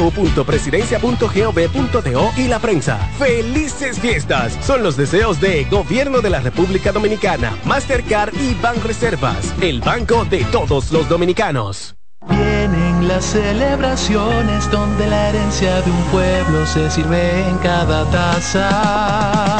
www.presidencia.gov.do y la prensa. ¡Felices fiestas! Son los deseos de Gobierno de la República Dominicana, Mastercard y Banreservas, el banco de todos los dominicanos. Vienen las celebraciones donde la herencia de un pueblo se sirve en cada taza.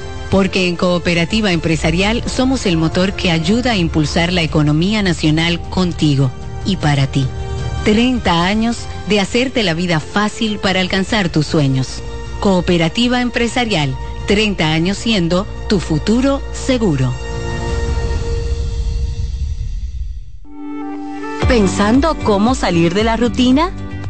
Porque en Cooperativa Empresarial somos el motor que ayuda a impulsar la economía nacional contigo y para ti. 30 años de hacerte la vida fácil para alcanzar tus sueños. Cooperativa Empresarial, 30 años siendo tu futuro seguro. ¿Pensando cómo salir de la rutina?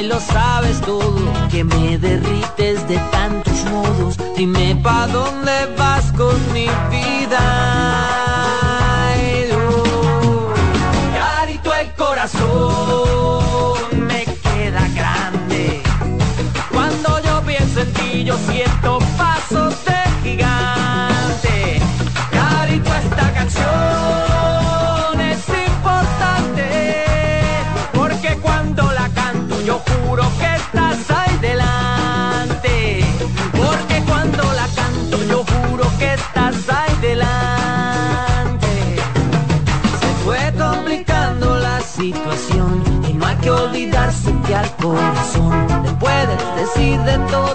Y lo sabes todo, que me de todo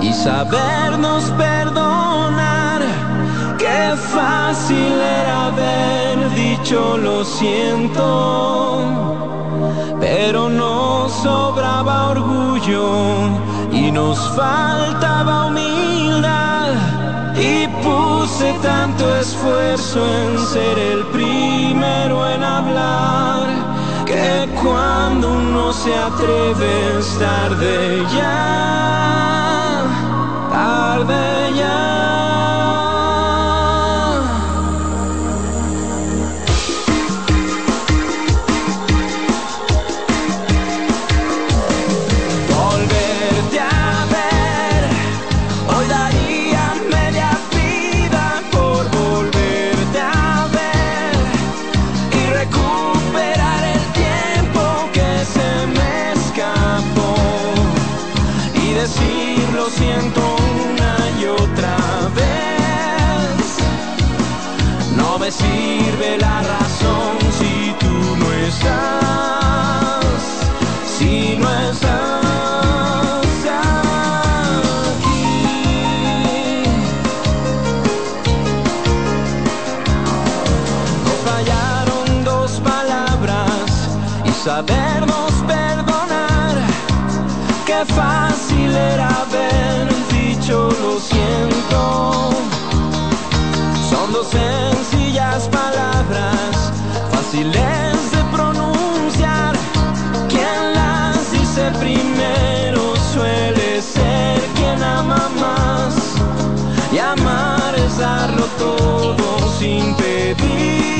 y sabernos perdonar. Qué fácil era haber dicho lo siento, pero nos sobraba orgullo y nos faltaba humildad. Y puse tanto esfuerzo en ser el primero en hablar que cuando uno se atreve es tarde ya, tarde. Fáciles de pronunciar. Quien las dice primero suele ser quien ama más. Y amar es darlo todo sin pedir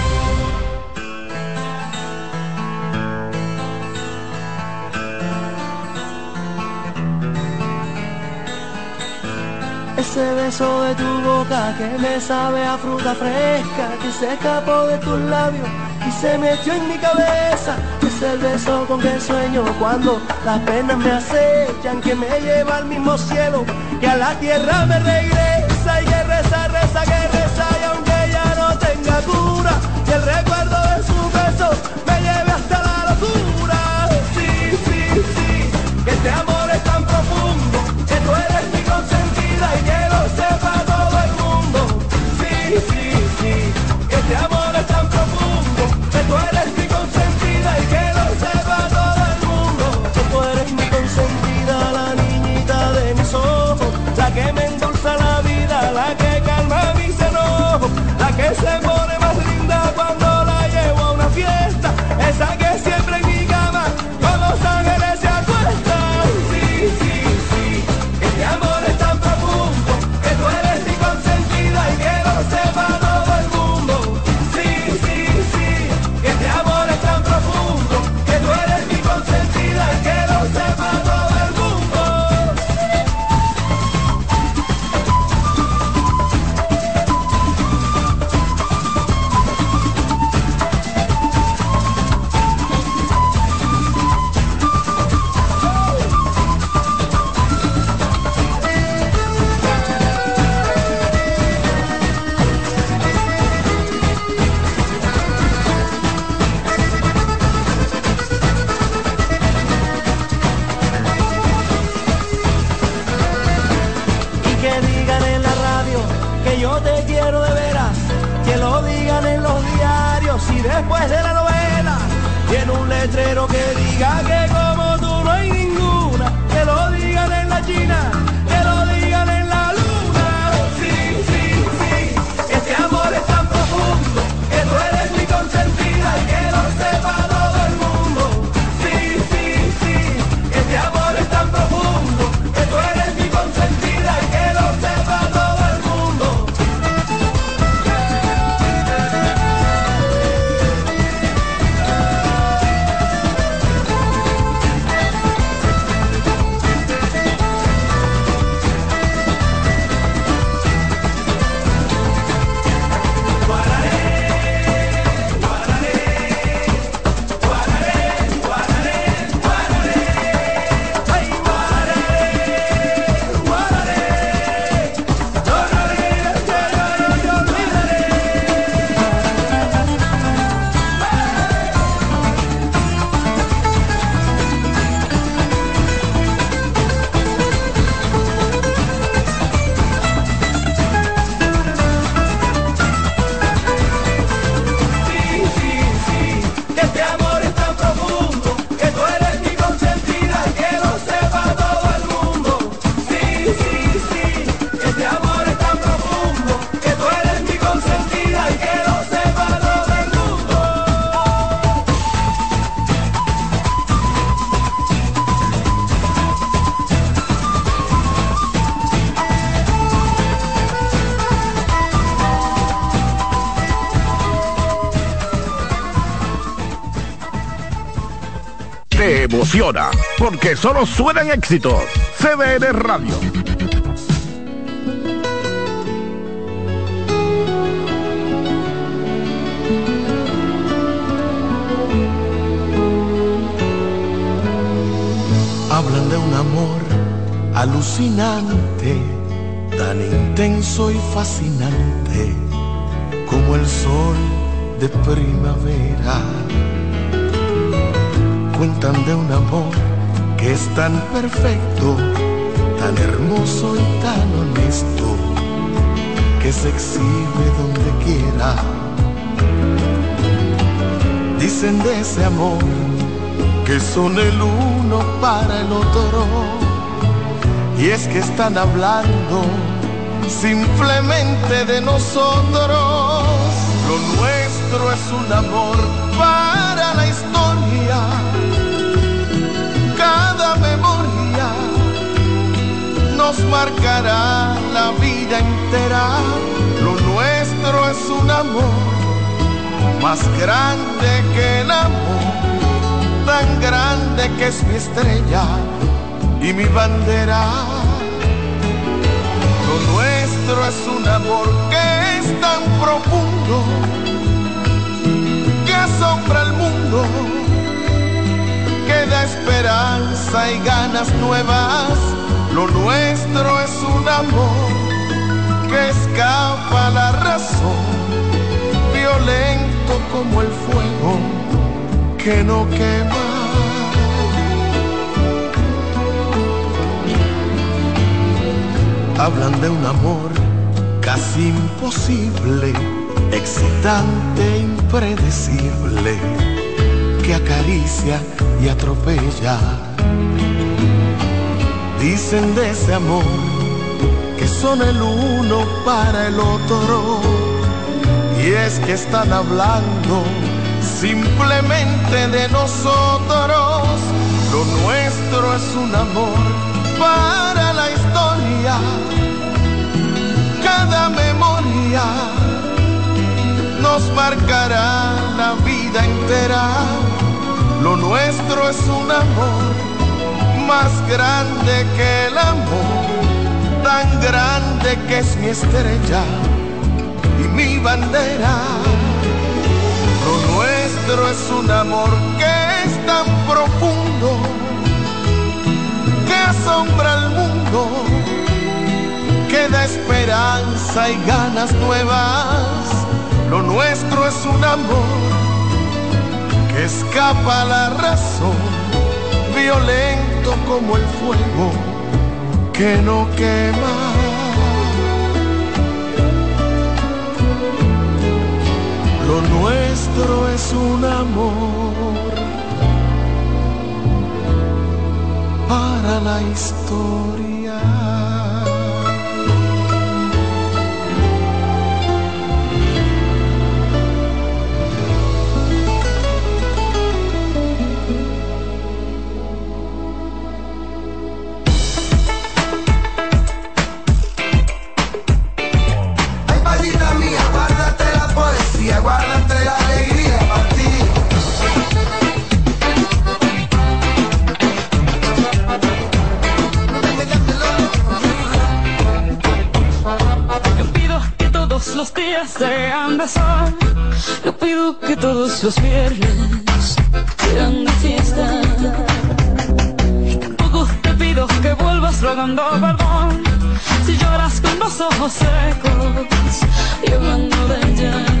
Beso de tu boca que me sabe a fruta fresca Que se escapó de tus labios y se metió en mi cabeza Es el beso con que sueño cuando las penas me acechan Que me lleva al mismo cielo que a la tierra me regresa Y que reza, reza, que reza y aunque ya no tenga cura Y el recuerdo Porque solo suenan éxitos. CDN Radio. Hablan de un amor alucinante, tan intenso y fascinante como el sol de primavera. Cuentan de un amor que es tan perfecto, tan hermoso y tan honesto, que se exhibe donde quiera. Dicen de ese amor que son el uno para el otro. Y es que están hablando simplemente de nosotros. Lo nuestro es un amor para la historia. Cada memoria nos marcará la vida entera. Lo nuestro es un amor más grande que el amor tan grande que es mi estrella y mi bandera. Lo nuestro es un amor que es tan profundo asombra al mundo, que da esperanza y ganas nuevas. Lo nuestro es un amor que escapa a la razón, violento como el fuego que no quema. Hablan de un amor casi imposible, excitante, impredecible, que acaricia y atropella. Dicen de ese amor que son el uno para el otro, y es que están hablando simplemente de nosotros. Lo nuestro es un amor para la historia. Cada memoria nos marcará la vida entera. Lo nuestro es un amor más grande que el amor, tan grande que es mi estrella y mi bandera. Lo nuestro es un amor que es tan profundo que asombra al mundo, que da esperanza y ganas nuevas. Lo nuestro es un amor que escapa a la razón, violento como el fuego que no quema. Lo nuestro es un amor para la historia. días de abrazar. Yo pido que todos los viernes sean de fiesta. Tampoco te pido que vuelvas rogando perdón. Si lloras con los ojos secos, llorando de ella.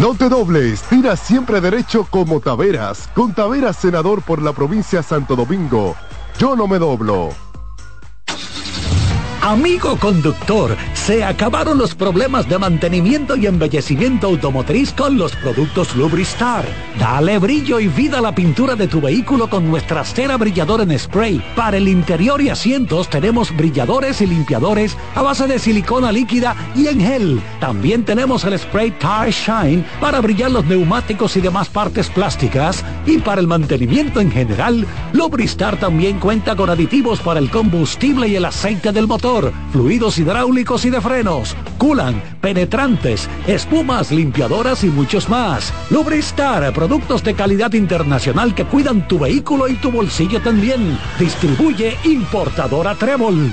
No te dobles, tira siempre derecho como Taveras. Con Taveras, senador por la provincia Santo Domingo. Yo no me doblo. Amigo conductor, se acabaron los problemas de mantenimiento y embellecimiento automotriz con los productos Lubristar. Dale brillo y vida a la pintura de tu vehículo con nuestra cera brilladora en spray. Para el interior y asientos tenemos brilladores y limpiadores a base de silicona líquida y en gel. También tenemos el spray Tire Shine para brillar los neumáticos y demás partes plásticas. Y para el mantenimiento en general, Lubristar también cuenta con aditivos para el combustible y el aceite del motor fluidos hidráulicos y de frenos, culan, penetrantes, espumas, limpiadoras y muchos más. Lubristar, productos de calidad internacional que cuidan tu vehículo y tu bolsillo también. Distribuye importadora Trébol.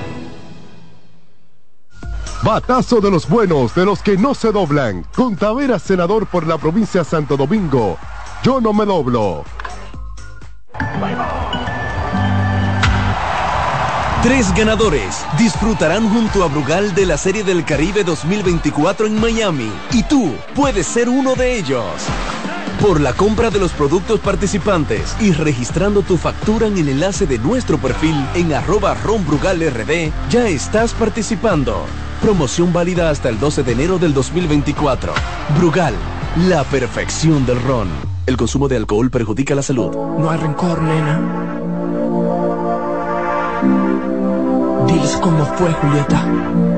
Batazo de los buenos, de los que no se doblan. Con Taveras, senador por la provincia Santo Domingo. Yo no me doblo. Tres ganadores disfrutarán junto a Brugal de la Serie del Caribe 2024 en Miami. Y tú puedes ser uno de ellos. Por la compra de los productos participantes y registrando tu factura en el enlace de nuestro perfil en arroba ronbrugalrd, ya estás participando. Promoción válida hasta el 12 de enero del 2024. Brugal, la perfección del ron. El consumo de alcohol perjudica la salud. No hay rencor, nena. Diles cómo fue, Julieta.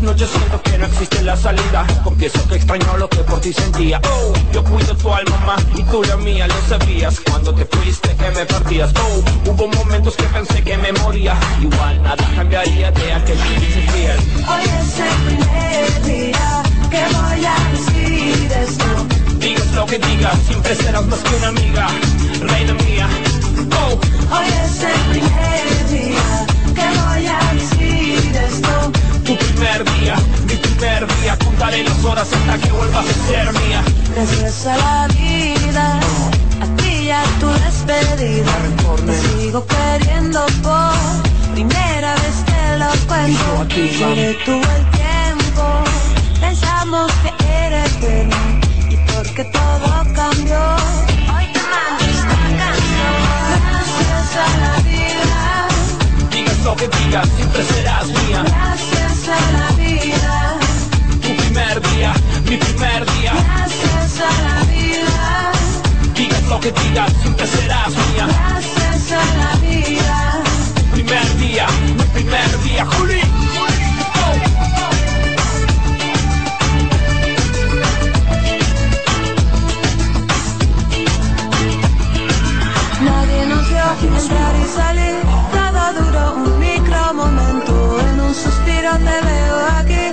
Algunas noches siento que no existe la salida. Confieso que extraño lo que por ti sentía. Oh, yo cuido tu alma más y tú la mía, lo sabías. Cuando te fuiste que me partías. Oh, hubo momentos que pensé que me moría. Igual nada cambiaría de aquel que. Hoy es el primer día que voy a decir esto. Digas lo que digas, siempre serás más que una amiga, reina mía. Oh, Hoy es el primer día que voy a decir esto. Primer día, mi primer día, contaré las horas hasta que vuelvas a ser mía. Gracias a la vida, a ti y a tu despedida. Te sigo queriendo por primera vez te lo cuento. Se detuvo el tiempo, pensamos que era eterno. Y porque todo cambió, hoy te mando esta canción. Gracias a la vida, Digas lo que digas, siempre serás mía. Gracias a la vida. Tu primer día, mi primer día. Gracias a la vida. Digas lo que digas, siempre serás mía. Gracias a la vida. Primer día, mi primer día, Juli. Oh, oh. Nadie nos vio entrar y salir duró un micro momento. En un suspiro te veo aquí,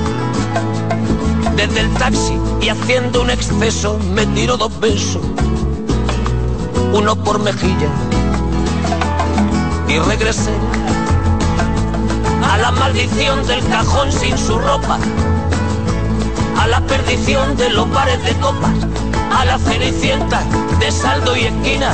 Desde el taxi y haciendo un exceso me tiró dos besos, uno por mejilla. Y regresé a la maldición del cajón sin su ropa, a la perdición de los bares de copas, a la cenicienta de saldo y esquina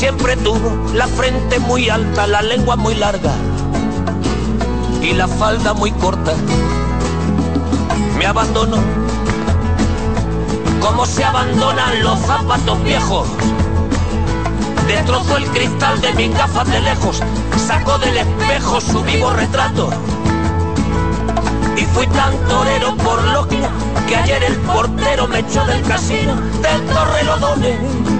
siempre tuvo la frente muy alta, la lengua muy larga y la falda muy corta. Me abandonó como se abandonan los zapatos viejos. Destrozó el cristal de mis gafas de lejos, sacó del espejo su vivo retrato. Y fui tan torero por logia que ayer el portero me echó del casino del Torrelodones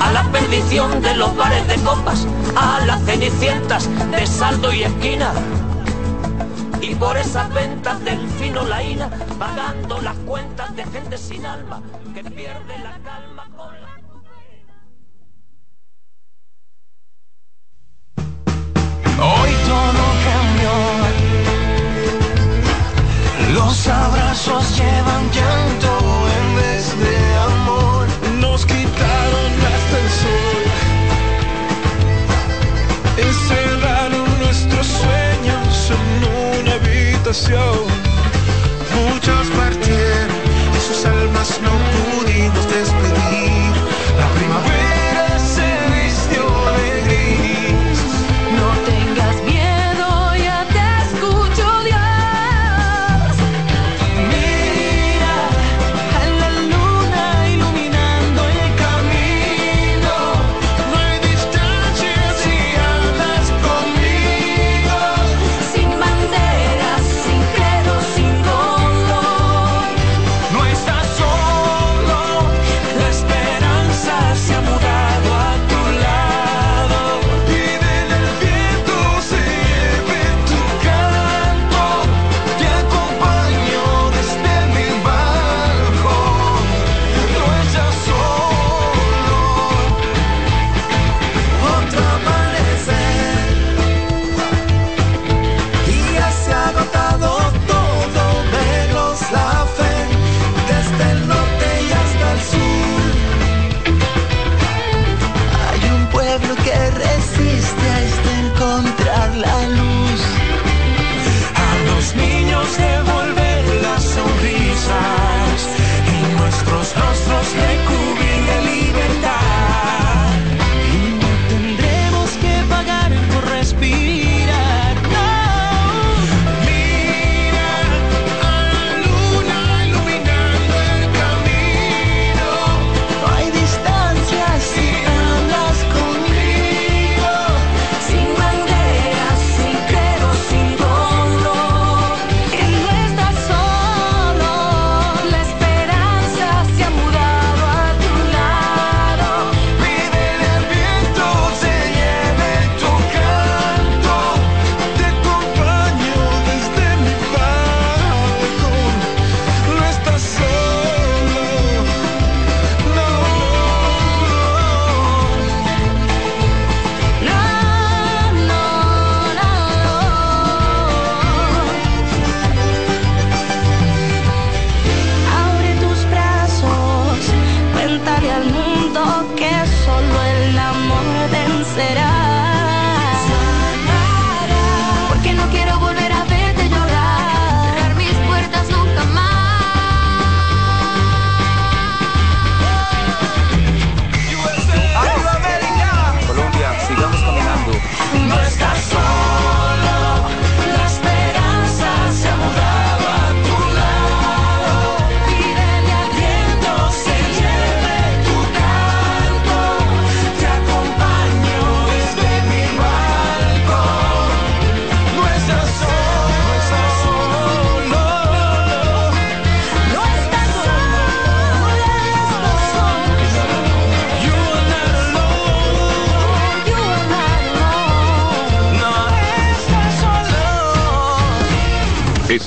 a la perdición de los bares de copas, a las cenicientas de saldo y esquina. Y por esas ventas del fino laína, pagando las cuentas de gente sin alma que pierde la calma. Show.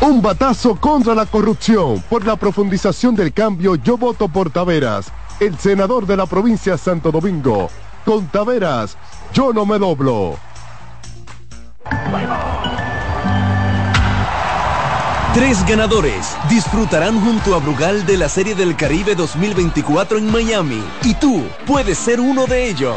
Un batazo contra la corrupción. Por la profundización del cambio, yo voto por Taveras, el senador de la provincia de Santo Domingo. Con Taveras, yo no me doblo. Tres ganadores disfrutarán junto a Brugal de la Serie del Caribe 2024 en Miami y tú puedes ser uno de ellos.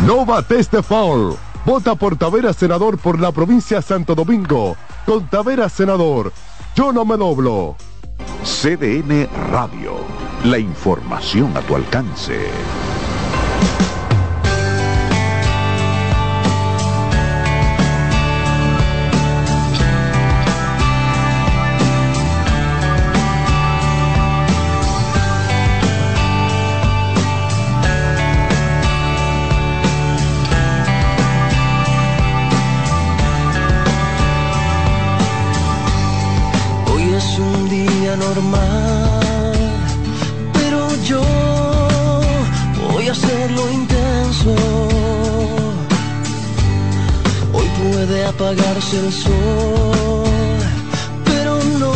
No bates de foul. Vota por Taveras Senador por la provincia de Santo Domingo. Con Taveras Senador, yo no me doblo. CDN Radio. La información a tu alcance. El sol, pero no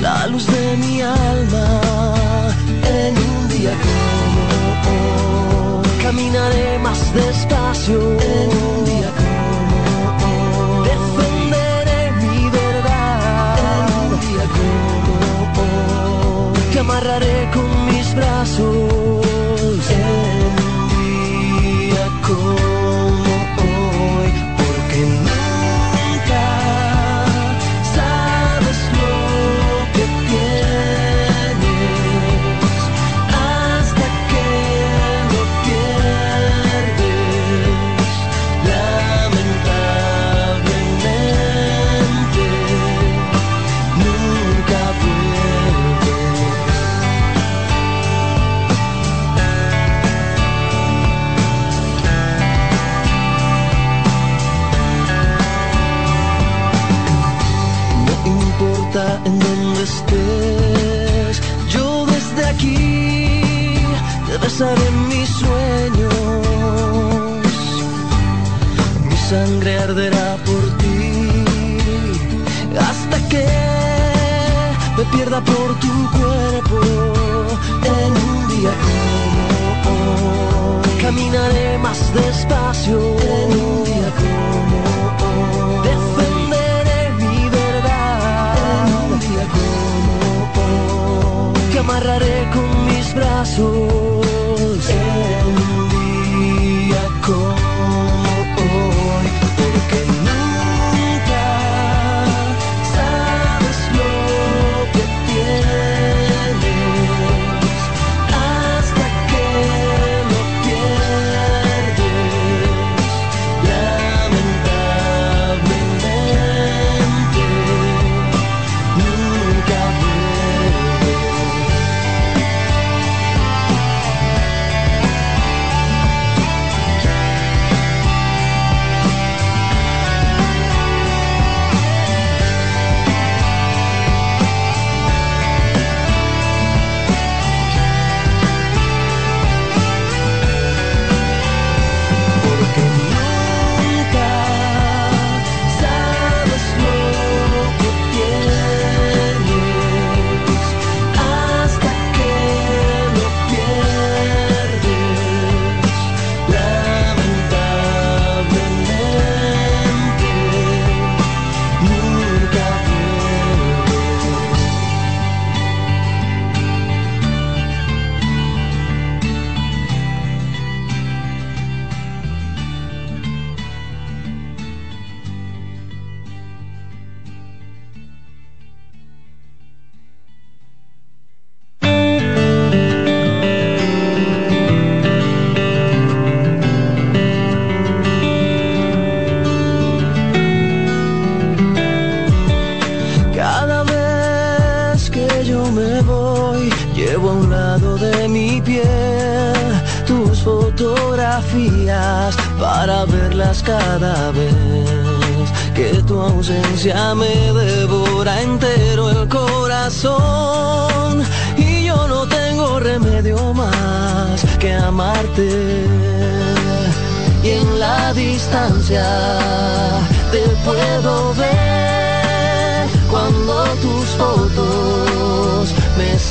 la luz de mi alma. En un día como hoy, caminaré más despacio. En un día como hoy, defenderé mi verdad. En un día como hoy, te amarraré con mis brazos. Te besaré mis sueños. Mi sangre arderá por ti hasta que me pierda por tu cuerpo en un día como hoy. Caminaré más despacio en un día como hoy. Defenderé mi verdad en un día como hoy. Te amarraré con mis brazos en día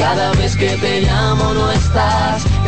Cada vez que te llamo no estás.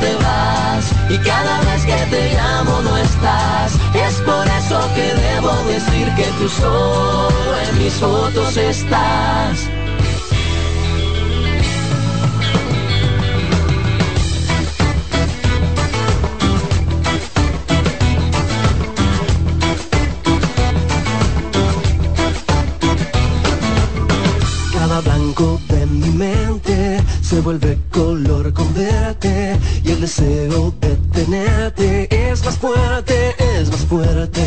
te vas y cada vez que te llamo no estás. Es por eso que debo decir que tú solo en mis fotos estás. Cada blanco vuelve color con verte y el deseo de tenerte es más fuerte, es más fuerte.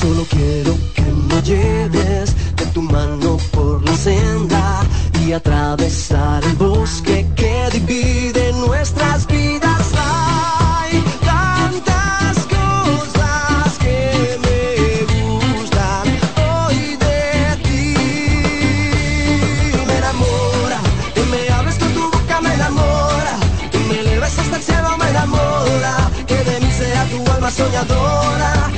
Solo quiero que me lleves de tu mano por la senda y atravesar el bosque que divide nuestras vidas. Soñadora,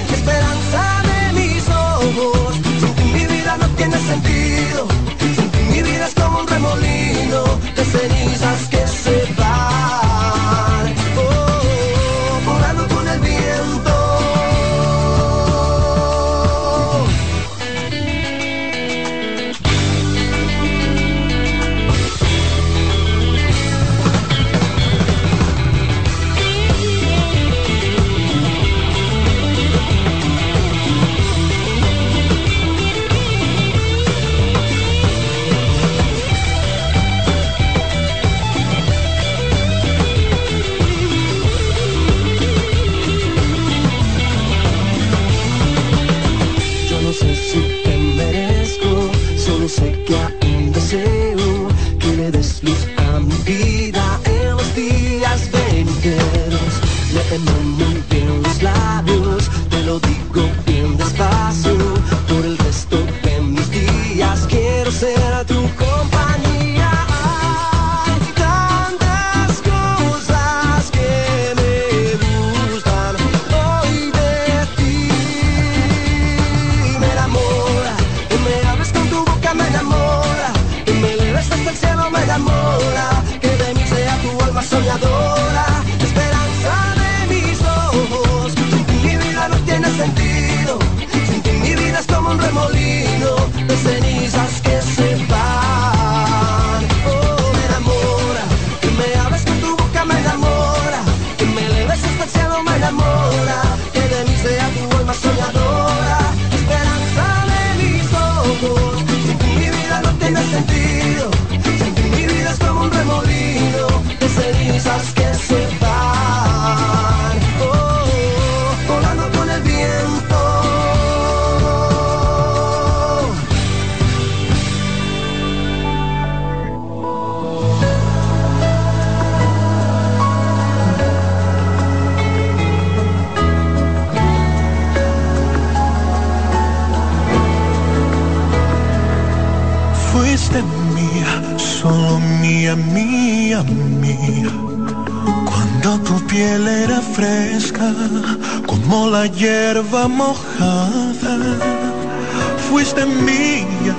hierba mojada. Fuiste mía,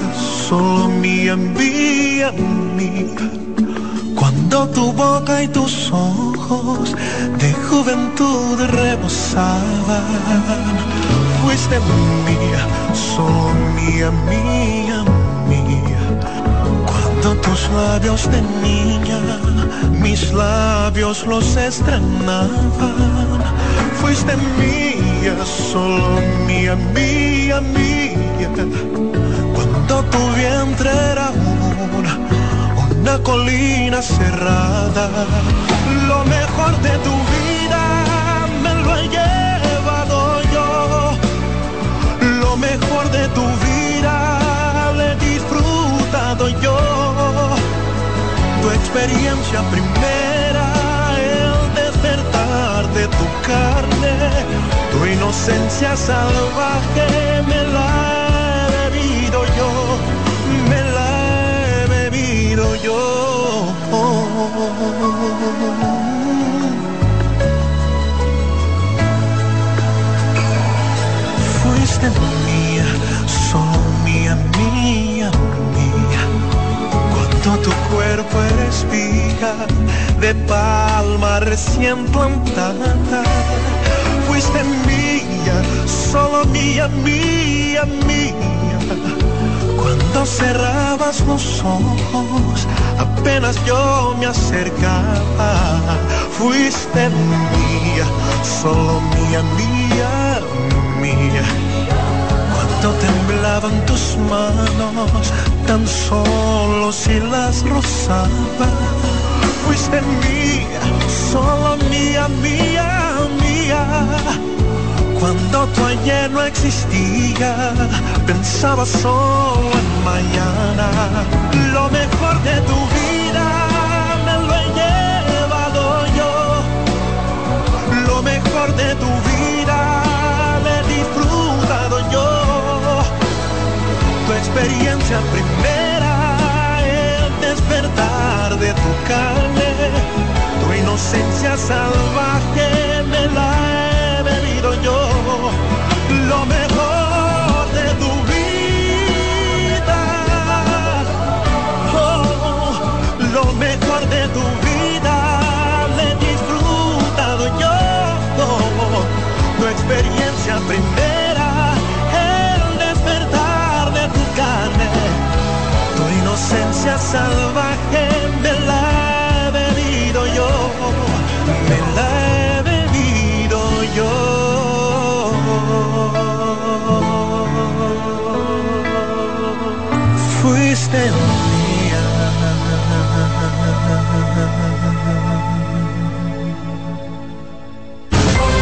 solo mía, mía, mía. Cuando tu boca y tus ojos de juventud rebosaban. Fuiste mía, solo mía, mía, mía. Cuando tus labios de niña, mis labios los estrenaban. Tu vientre era una, una colina cerrada. Lo mejor de tu vida me lo he llevado yo. Lo mejor de tu vida le he disfrutado yo. Tu experiencia primera, el despertar de tu carne, tu inocencia salvaje me la he bebido yo, yo. Fuiste mía, solo mía, mía, mía. Cuando tu cuerpo era espiga de palma recién plantada. Fuiste mía, solo mía, mía, mía. Cuando cerrabas los ojos, apenas yo me acercaba. Fuiste mía, solo mía, mía, mía. Cuando temblaban tus manos, tan solo si las rozaba. Fuiste mía, solo mía, mía, mía. Cuando tu ayer no existía, pensaba solo mañana. Lo mejor de tu vida me lo he llevado yo. Lo mejor de tu vida le he disfrutado yo. Tu experiencia primera, el despertar de tu carne, tu inocencia salvaje me la he bebido yo. Lo mejor de tu de tu vida le he disfrutado yo. Tu experiencia primera, el despertar de tu carne, tu inocencia salvaje me la he bebido yo, me la he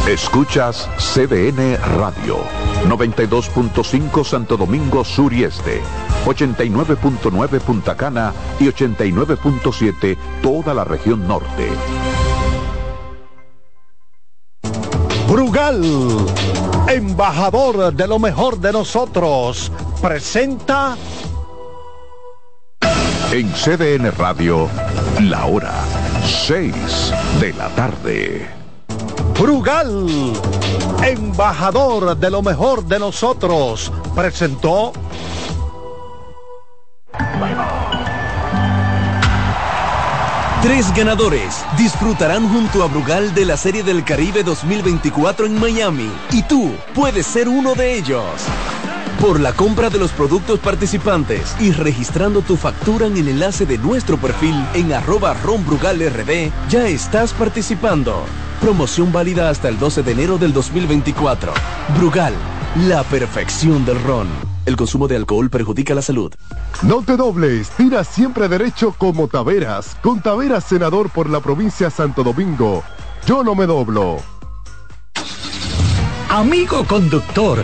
Escuchas CDN Radio, 92.5 Santo Domingo Sur y Este, 89.9 Punta Cana y 89.7 toda la región norte. Brugal, embajador de lo mejor de nosotros, presenta En CDN Radio, la hora 6 de la tarde. Brugal, embajador de lo mejor de nosotros, presentó Tres ganadores disfrutarán junto a Brugal de la Serie del Caribe 2024 en Miami y tú puedes ser uno de ellos. Por la compra de los productos participantes y registrando tu factura en el enlace de nuestro perfil en arroba ronbrugalrd, ya estás participando. Promoción válida hasta el 12 de enero del 2024. Brugal, la perfección del ron. El consumo de alcohol perjudica la salud. No te dobles, tira siempre derecho como Taveras. Con Taveras, senador por la provincia Santo Domingo. Yo no me doblo. Amigo conductor,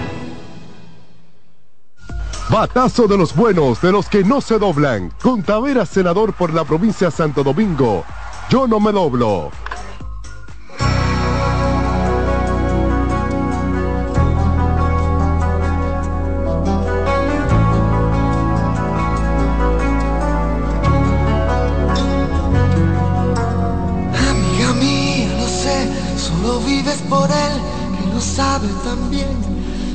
Batazo de los buenos, de los que no se doblan. Con Taveras, senador por la provincia Santo Domingo. Yo no me doblo. Amiga mía, lo sé, solo vives por él, que lo sabe también.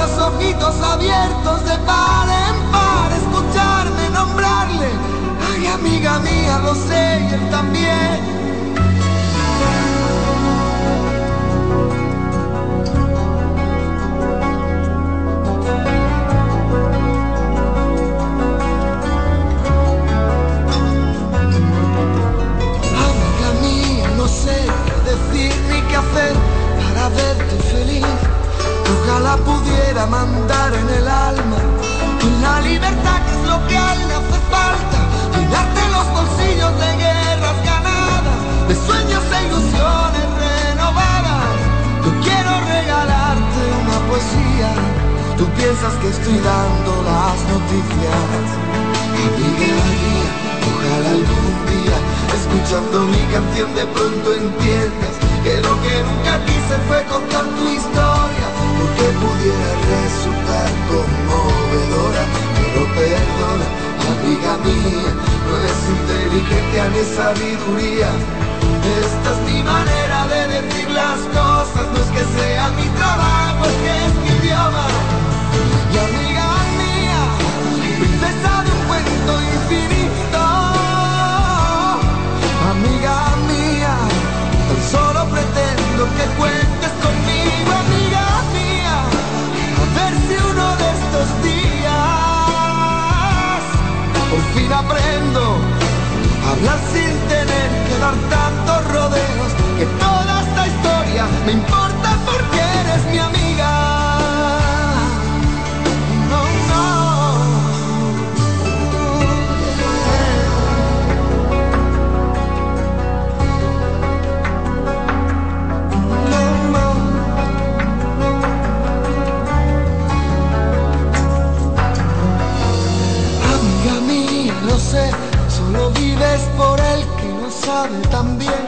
los ojitos abiertos de par en par, escucharme nombrarle. Ay, amiga mía, lo sé y él también. Amiga mía, no sé qué decir ni qué hacer para verte feliz. Ojalá pudiera mandar en el alma la libertad que es lo que a él le hace falta. Llenarte los bolsillos de guerras ganadas, de sueños e ilusiones renovadas. Yo quiero regalarte una poesía. Tú piensas que estoy dando las noticias. Amiga mía, ojalá algún día, escuchando mi canción de pronto entiendas que lo que nunca quise fue contar tu historia, porque pudiera resultar conmovedora, pero perdona, amiga mía, no es inteligencia ni sabiduría. Esta es mi manera de decir las cosas, no es que sea mi trabajo, es que es mi idioma. Y amiga mía, princesa de un cuento infinito, amiga mía, tan solo pretendo que cuentes fin aprendo a hablar sin tener que dar tantos rodeos, que toda esta historia me importa porque solo vives por el que no sabe tan bien.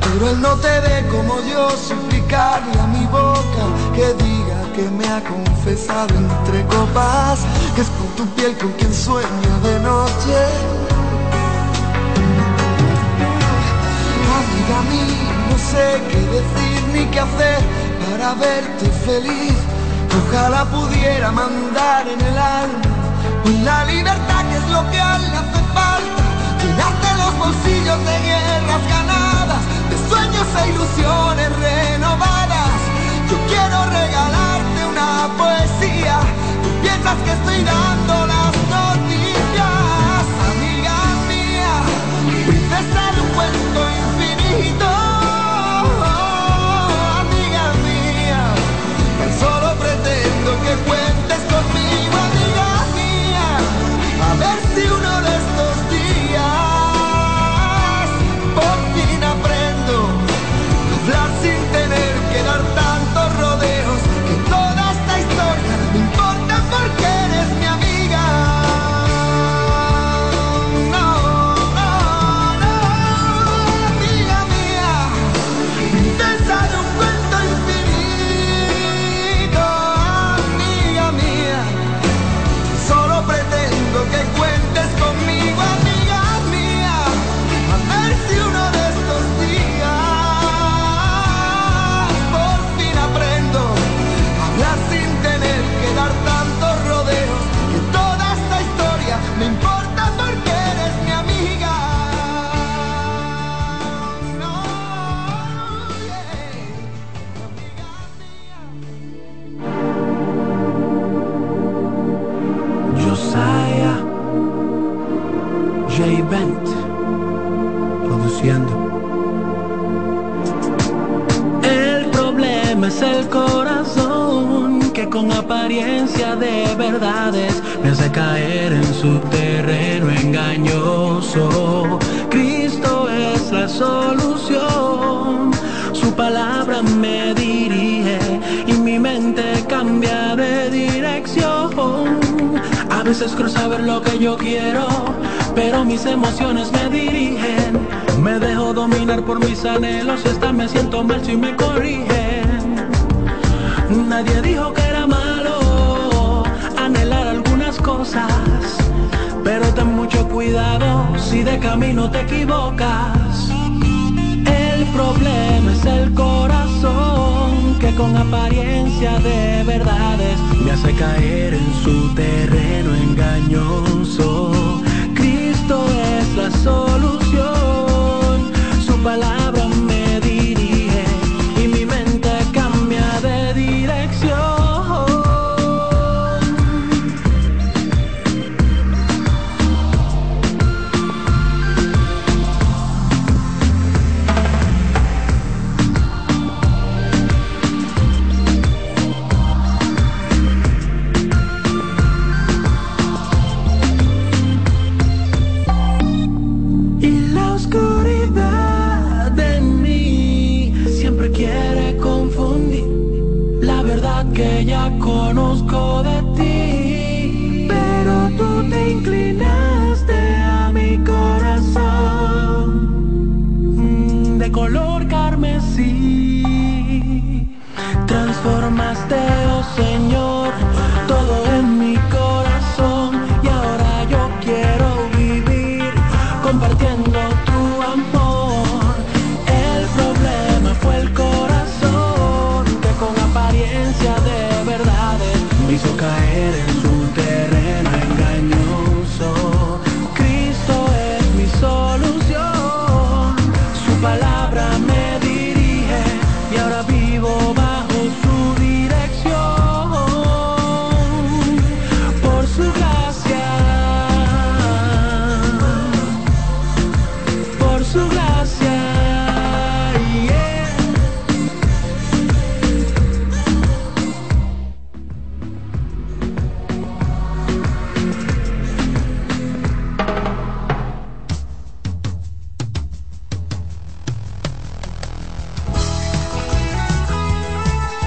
Pero él no te ve como yo suplicarle a mi boca que diga que me ha confesado entre copas, que es con tu piel con quien sueña de noche. Amiga mí, no sé qué decir ni qué hacer para verte feliz. Ojalá pudiera mandar en el alma en la libertad que es lo que a le hace falta. Llenarte los bolsillos de guerras ganadas, de sueños e ilusiones renovadas. Yo quiero regalarte una poesía. Tú piensas que estoy dando con apariencia de verdades me hace caer en su terreno engañoso. Cristo es la solución, su palabra me dirige y mi mente cambia de dirección. A veces creo saber lo que yo quiero, pero mis emociones me dirigen. Me dejo dominar por mis anhelos y hasta me siento mal si me corrigen. Nadie dijo que pero ten mucho cuidado si de camino te equivocas. El problema es el corazón que con apariencia de verdades me hace caer en su terreno engañoso. Cristo es la solución, su palabra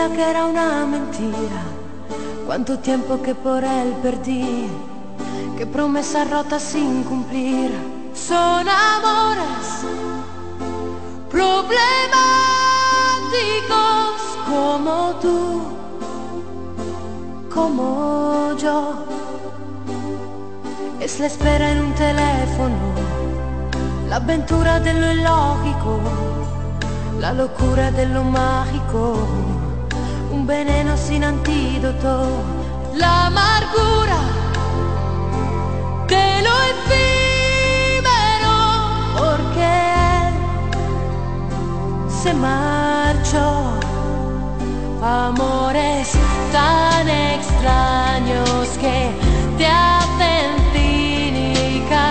sabía que era una mentira. Cuánto tiempo que por él perdí, qué promesas rota sin cumplir. Son amores problemáticos como tú, como yo. Es la espera en un teléfono, la avventura de lo illogico, la locura de lo mágico veneno sin antídoto. La amargura de lo efímero, porque se marchó. Amores tan extraños que te hacen cínica,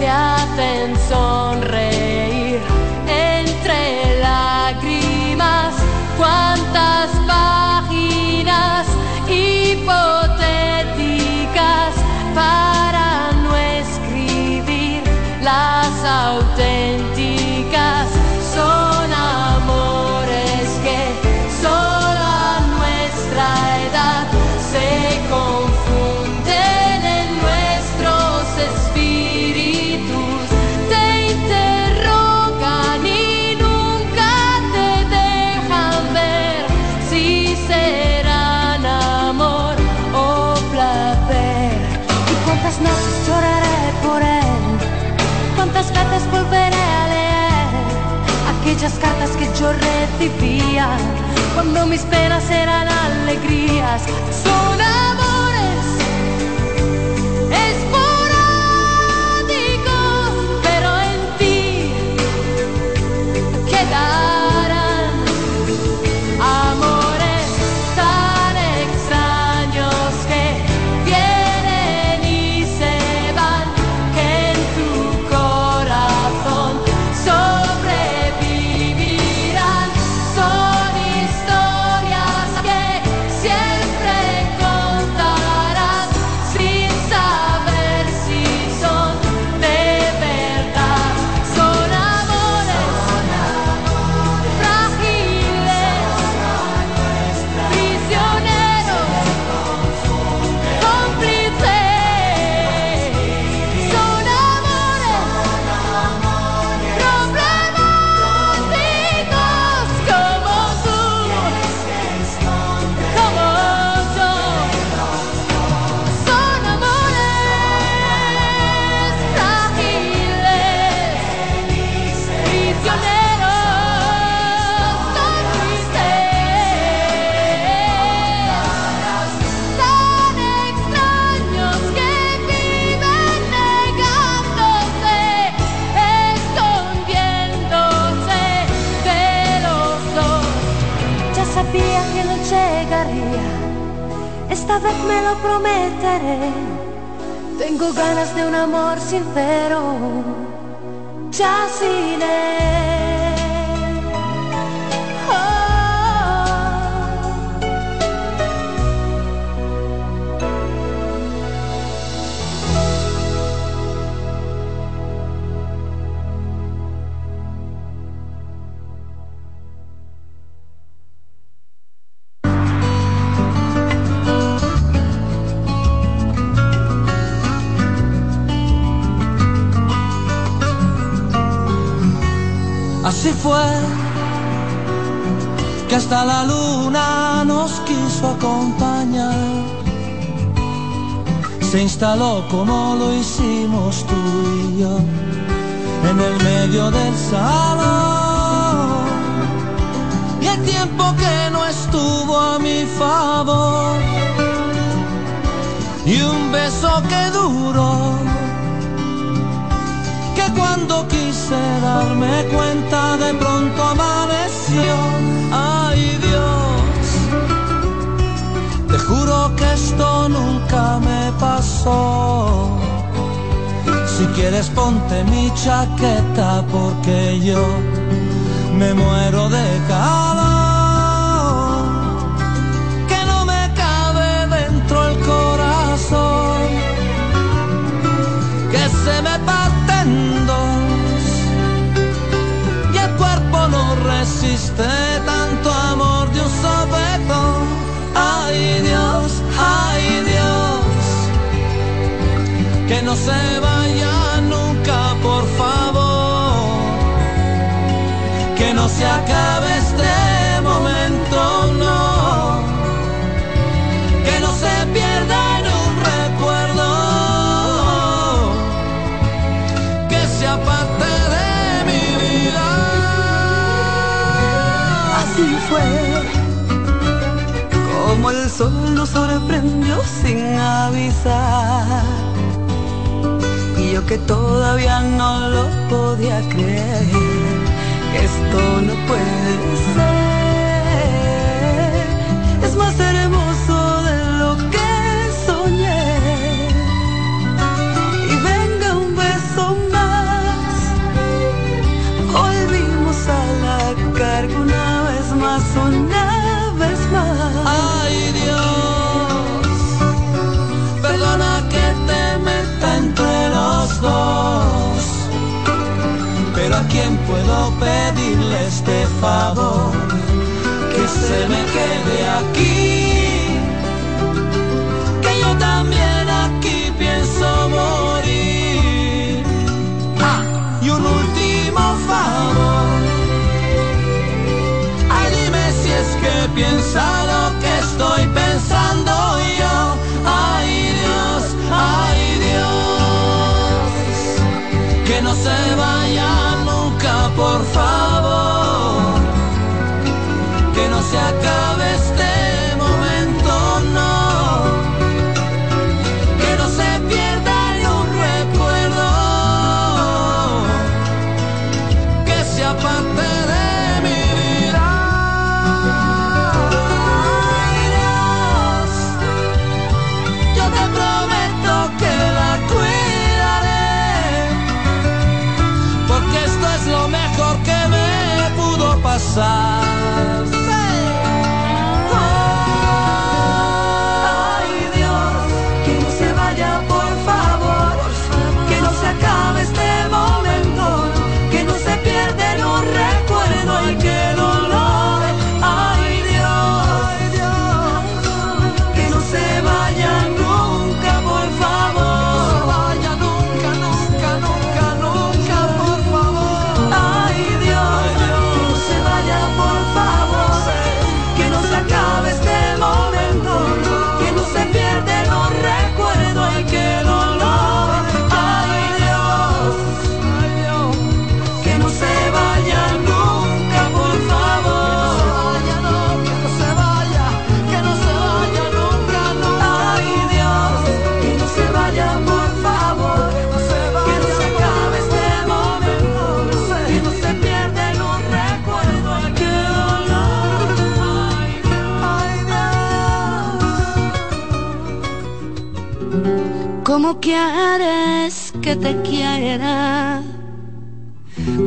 te hacen sonreír. Aquellas cartas que yo recibía cuando mis penas eran alegrías? Son amor sincero, Instaló como lo hicimos tú y yo en el medio del salón. Y el tiempo que no estuvo a mi favor. Y un beso que duró que cuando quise darme cuenta de pronto amaneció. Ay Dios, te juro que esto nunca me pasó. Si quieres ponte mi chaqueta porque yo me muero de calor. Que no me cabe dentro el corazón que se me parte dos y el cuerpo no resiste se vaya nunca, por favor, que no se acabe este momento, no, que no se pierda en un recuerdo que sea parte de mi vida. Así fue como el sol nos sorprendió sin avisar yo que todavía no lo podía creer. Esto no puede ser. Es más hermoso de lo que soñé. Y venga un beso más. Volvimos a la carga una vez más. Un puedo pedirle este favor, que se me quede aquí, que yo también aquí pienso morir. Ah, y un último favor, ay dime si es que piensa lo que estoy pensando yo, ay Dios, ay Dios, que no se vaya por favor, que no se acabe. passar. quieres que te quiera?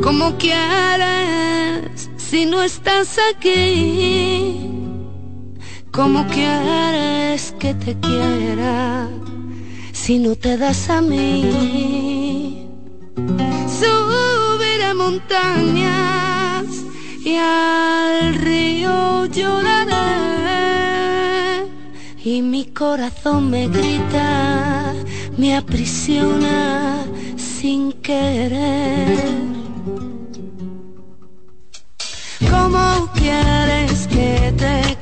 ¿Cómo quieres si no estás aquí? ¿Cómo quieres que te quiera si no te das a mí? Subir a montañas y al río lloraré y mi corazón me grita me aprisiona sin querer. ¿Cómo quieres que te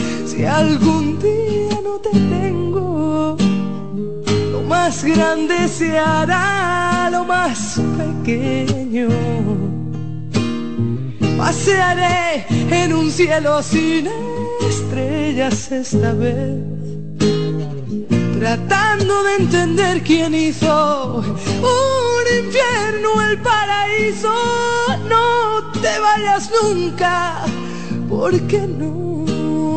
si algún día no te tengo. Lo más grande se hará lo más pequeño. Pasearé en un cielo sin estrellas esta vez, tratando de entender quién hizo un infierno, el paraíso. No te vayas nunca, porque no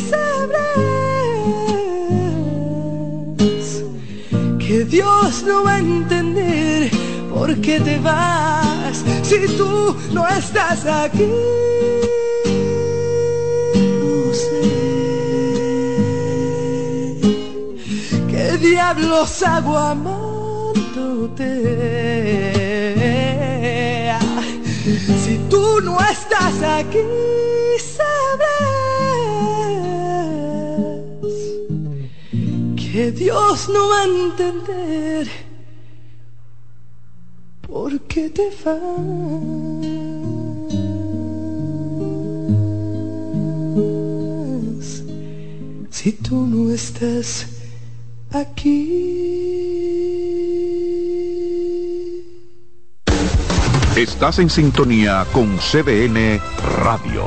sabrás que Dios no va a entender por qué te vas. Si tú no estás aquí, no sé diablos hago amándote. Si tú no estás aquí, sabrás Dios no va a entender por qué te vas. Si tú no estás aquí. Estás en sintonía con CDN Radio.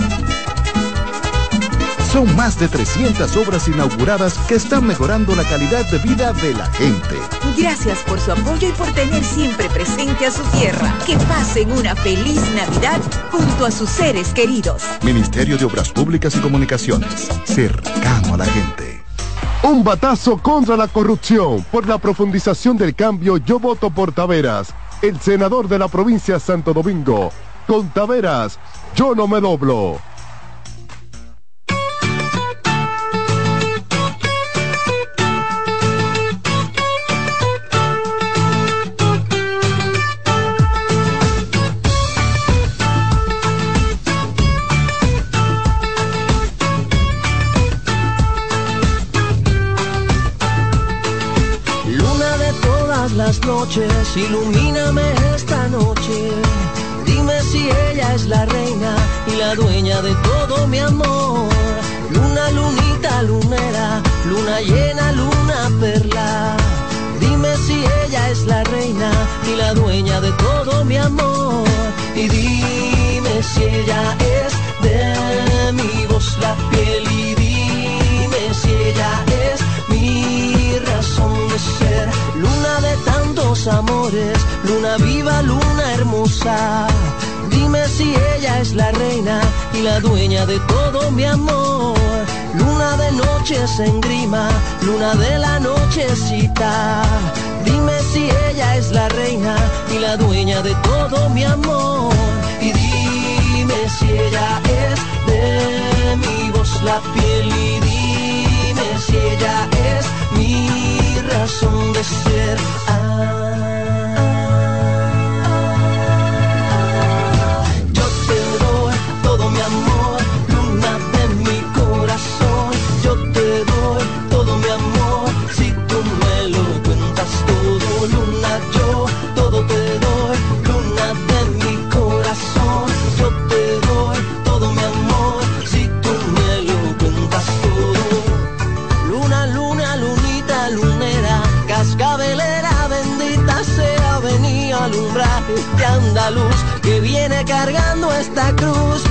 Son más de 300 obras inauguradas que están mejorando la calidad de vida de la gente. Gracias por su apoyo y por tener siempre presente a su tierra. Que pasen una feliz Navidad junto a sus seres queridos. Ministerio de Obras Públicas y Comunicaciones, cercano a la gente. Un batazo contra la corrupción. Por la profundización del cambio, yo voto por Taveras, el senador de la provincia de Santo Domingo. Con Taveras, yo no me doblo. Noches, ilumíname esta noche. Dime si ella es la reina y la dueña de todo mi amor. Luna, lunita, lunera, luna llena, luna perla. Dime si ella es la reina y la dueña de todo mi amor. Y dime si ella es de mi voz la piel y dime si ella es mi razón de ser. Luna de tantos amores, luna viva, luna hermosa. Dime si ella es la reina y la dueña de todo mi amor. Luna de noches en grima, luna de la nochecita. Dime si ella es la reina y la dueña de todo mi amor. Y dime si ella es de mi voz la piel y dime si ella es mi razón de ser. Ah. Este andaluz que viene cargando esta cruz.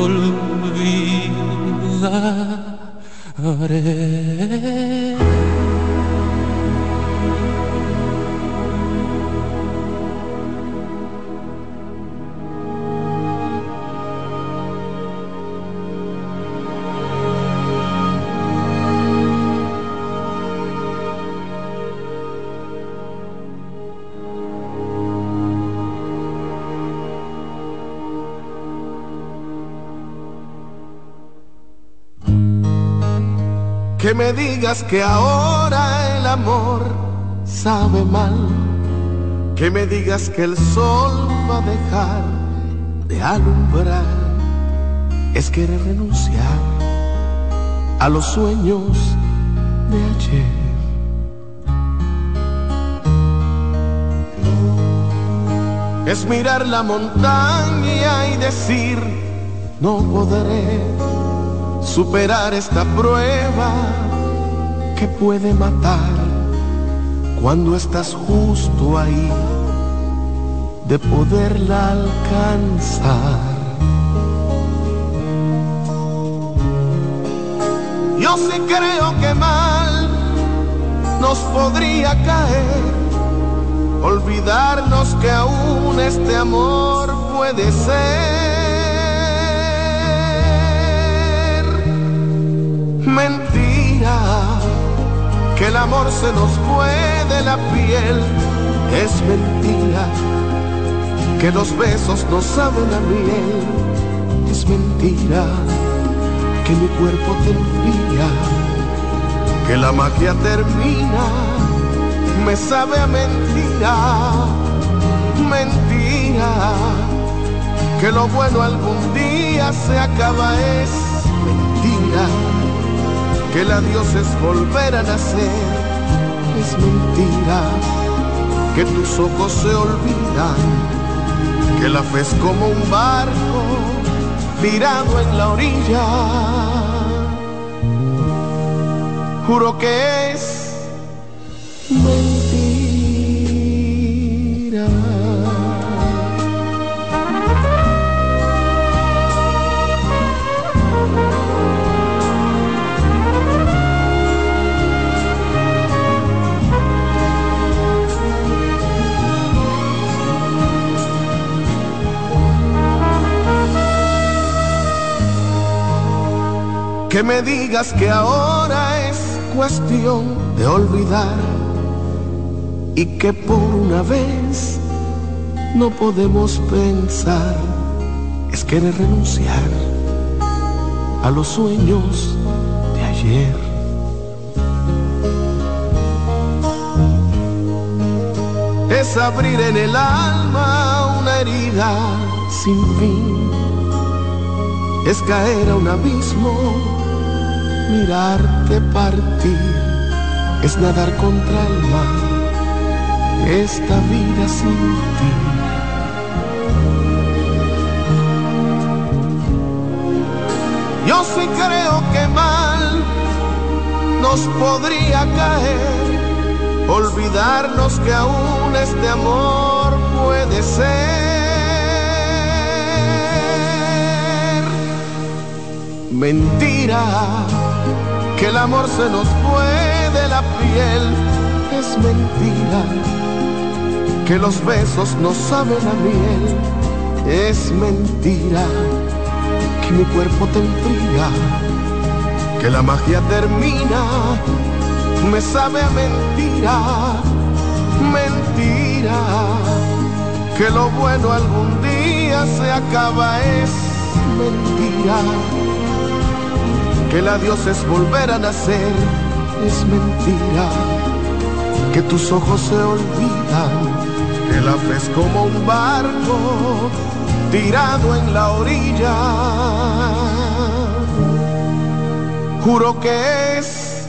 olvidaré. que me digas que ahora el amor sabe mal, que me digas que el sol va a dejar de alumbrar, es querer renunciar a los sueños de ayer. Es mirar la montaña y decir, no podré superar esta prueba que puede matar cuando estás justo ahí de poderla alcanzar. Yo sí creo que mal nos podría caer olvidarnos que aún este amor puede ser mentira, que el amor se nos fue de la piel, es mentira, que los besos no saben a miel, es mentira que mi cuerpo te enfría, que la magia termina, me sabe a mentira, mentira, que lo bueno algún día se acaba, es mentira, que el adiós es volver a nacer, es mentira, que tus ojos se olvidan, que la fe es como un barco tirado en la orilla. Juro que que me digas que ahora es cuestión de olvidar y que por una vez no podemos pensar, es querer renunciar a los sueños de ayer. Es abrir en el alma una herida sin fin, es caer a un abismo mirarte partir es nadar contra el mar, esta vida sin ti. Yo sí creo que mal nos podría caer, olvidarnos que aún este amor puede ser. Mentira que el amor se nos fue de la piel, es mentira, que los besos no saben a miel, es mentira, que mi cuerpo te enfría, que la magia termina, me sabe a mentira, mentira, que lo bueno algún día se acaba, es mentira que el adiós es volver a nacer, es mentira, que tus ojos se olvidan, que la fe es como un barco tirado en la orilla. Juro que es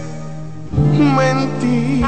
mentira.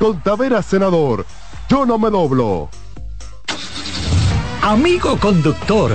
Con Tavera Senador. Yo no me doblo. Amigo conductor,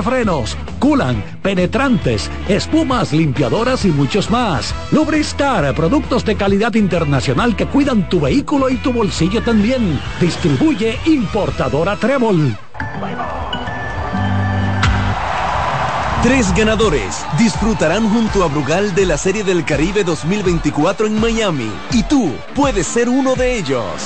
frenos, culan, penetrantes, espumas, limpiadoras y muchos más. Lubristar, productos de calidad internacional que cuidan tu vehículo y tu bolsillo también. Distribuye importadora Trébol. Tres ganadores disfrutarán junto a Brugal de la Serie del Caribe 2024 en Miami y tú puedes ser uno de ellos.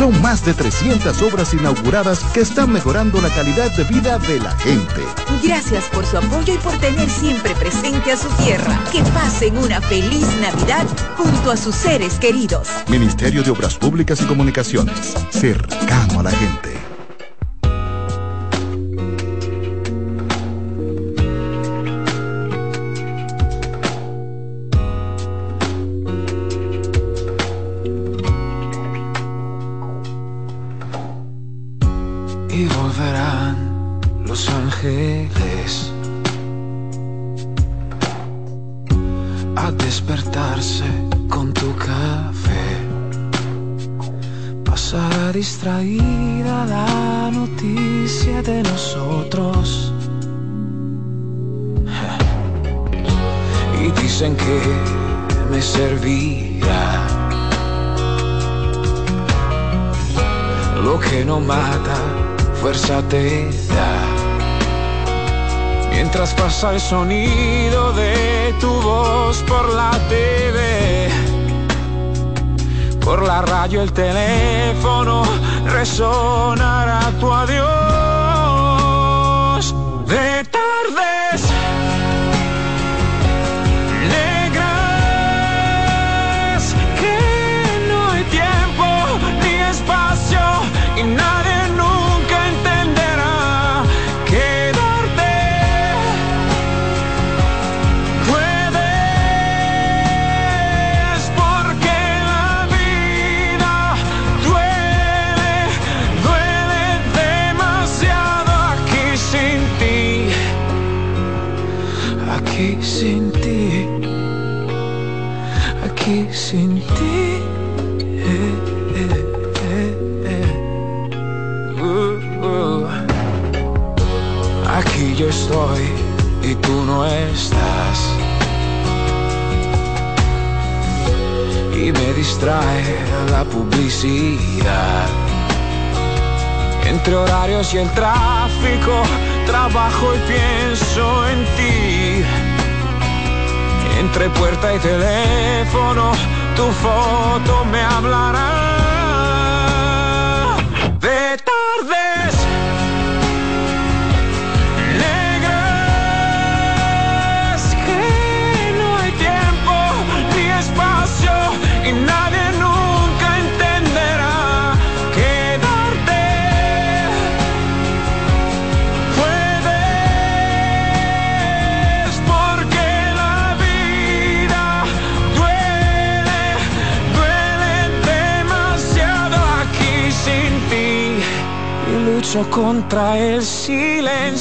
Son más de 300 obras inauguradas que están mejorando la calidad de vida de la gente. Gracias por su apoyo y por tener siempre presente a su tierra. Que pasen una feliz Navidad junto a sus seres queridos. Ministerio de Obras Públicas y Comunicaciones. Cercano a la gente. son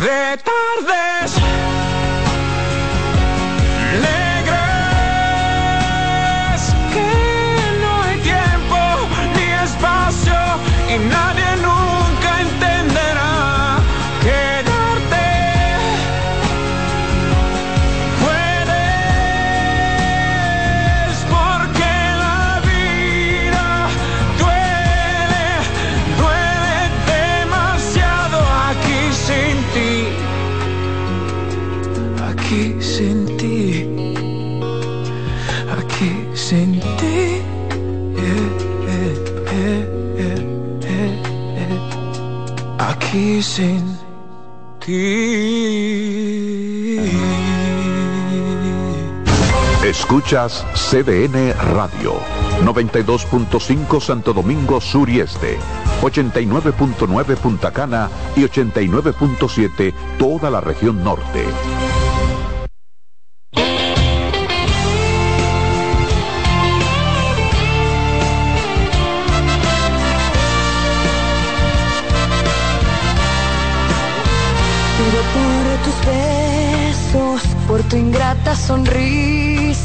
De tardes Escuchas CDN Radio, 92.5 Santo Domingo Sur y Este, 89.9 Punta Cana y 89.7 toda la región norte. Por tus besos, por tu ingrata sonrisa,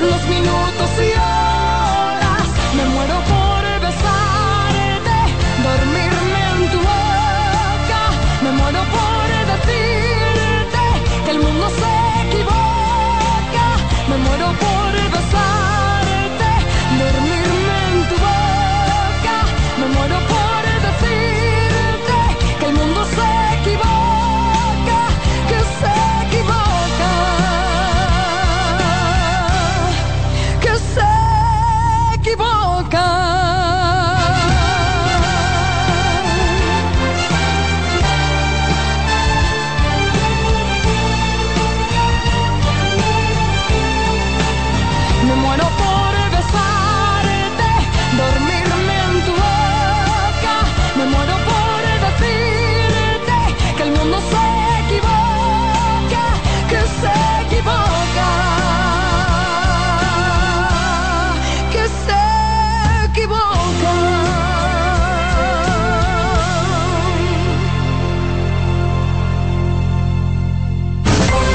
Los minutos y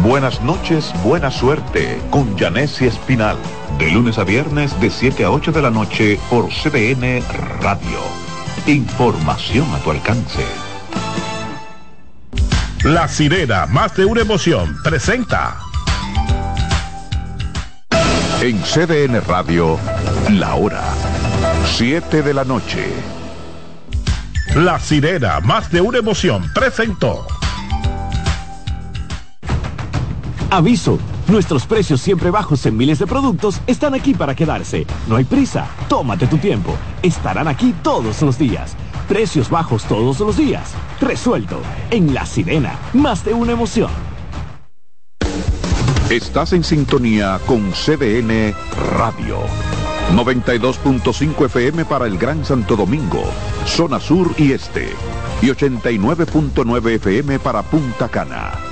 Buenas noches, buena suerte con Janessi Espinal. De lunes a viernes de 7 a 8 de la noche por CDN Radio. Información a tu alcance. La sirena, más de una emoción, presenta. En CDN Radio, la hora. 7 de la noche. La sirena, más de una emoción, presentó. Aviso, nuestros precios siempre bajos en miles de productos están aquí para quedarse. No hay prisa, tómate tu tiempo. Estarán aquí todos los días. Precios bajos todos los días. Resuelto. En La Sirena, más de una emoción. Estás en sintonía con CDN Radio. 92.5 FM para el Gran Santo Domingo, zona sur y este. Y 89.9 FM para Punta Cana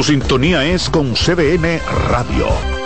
Su sintonía es con CDN Radio.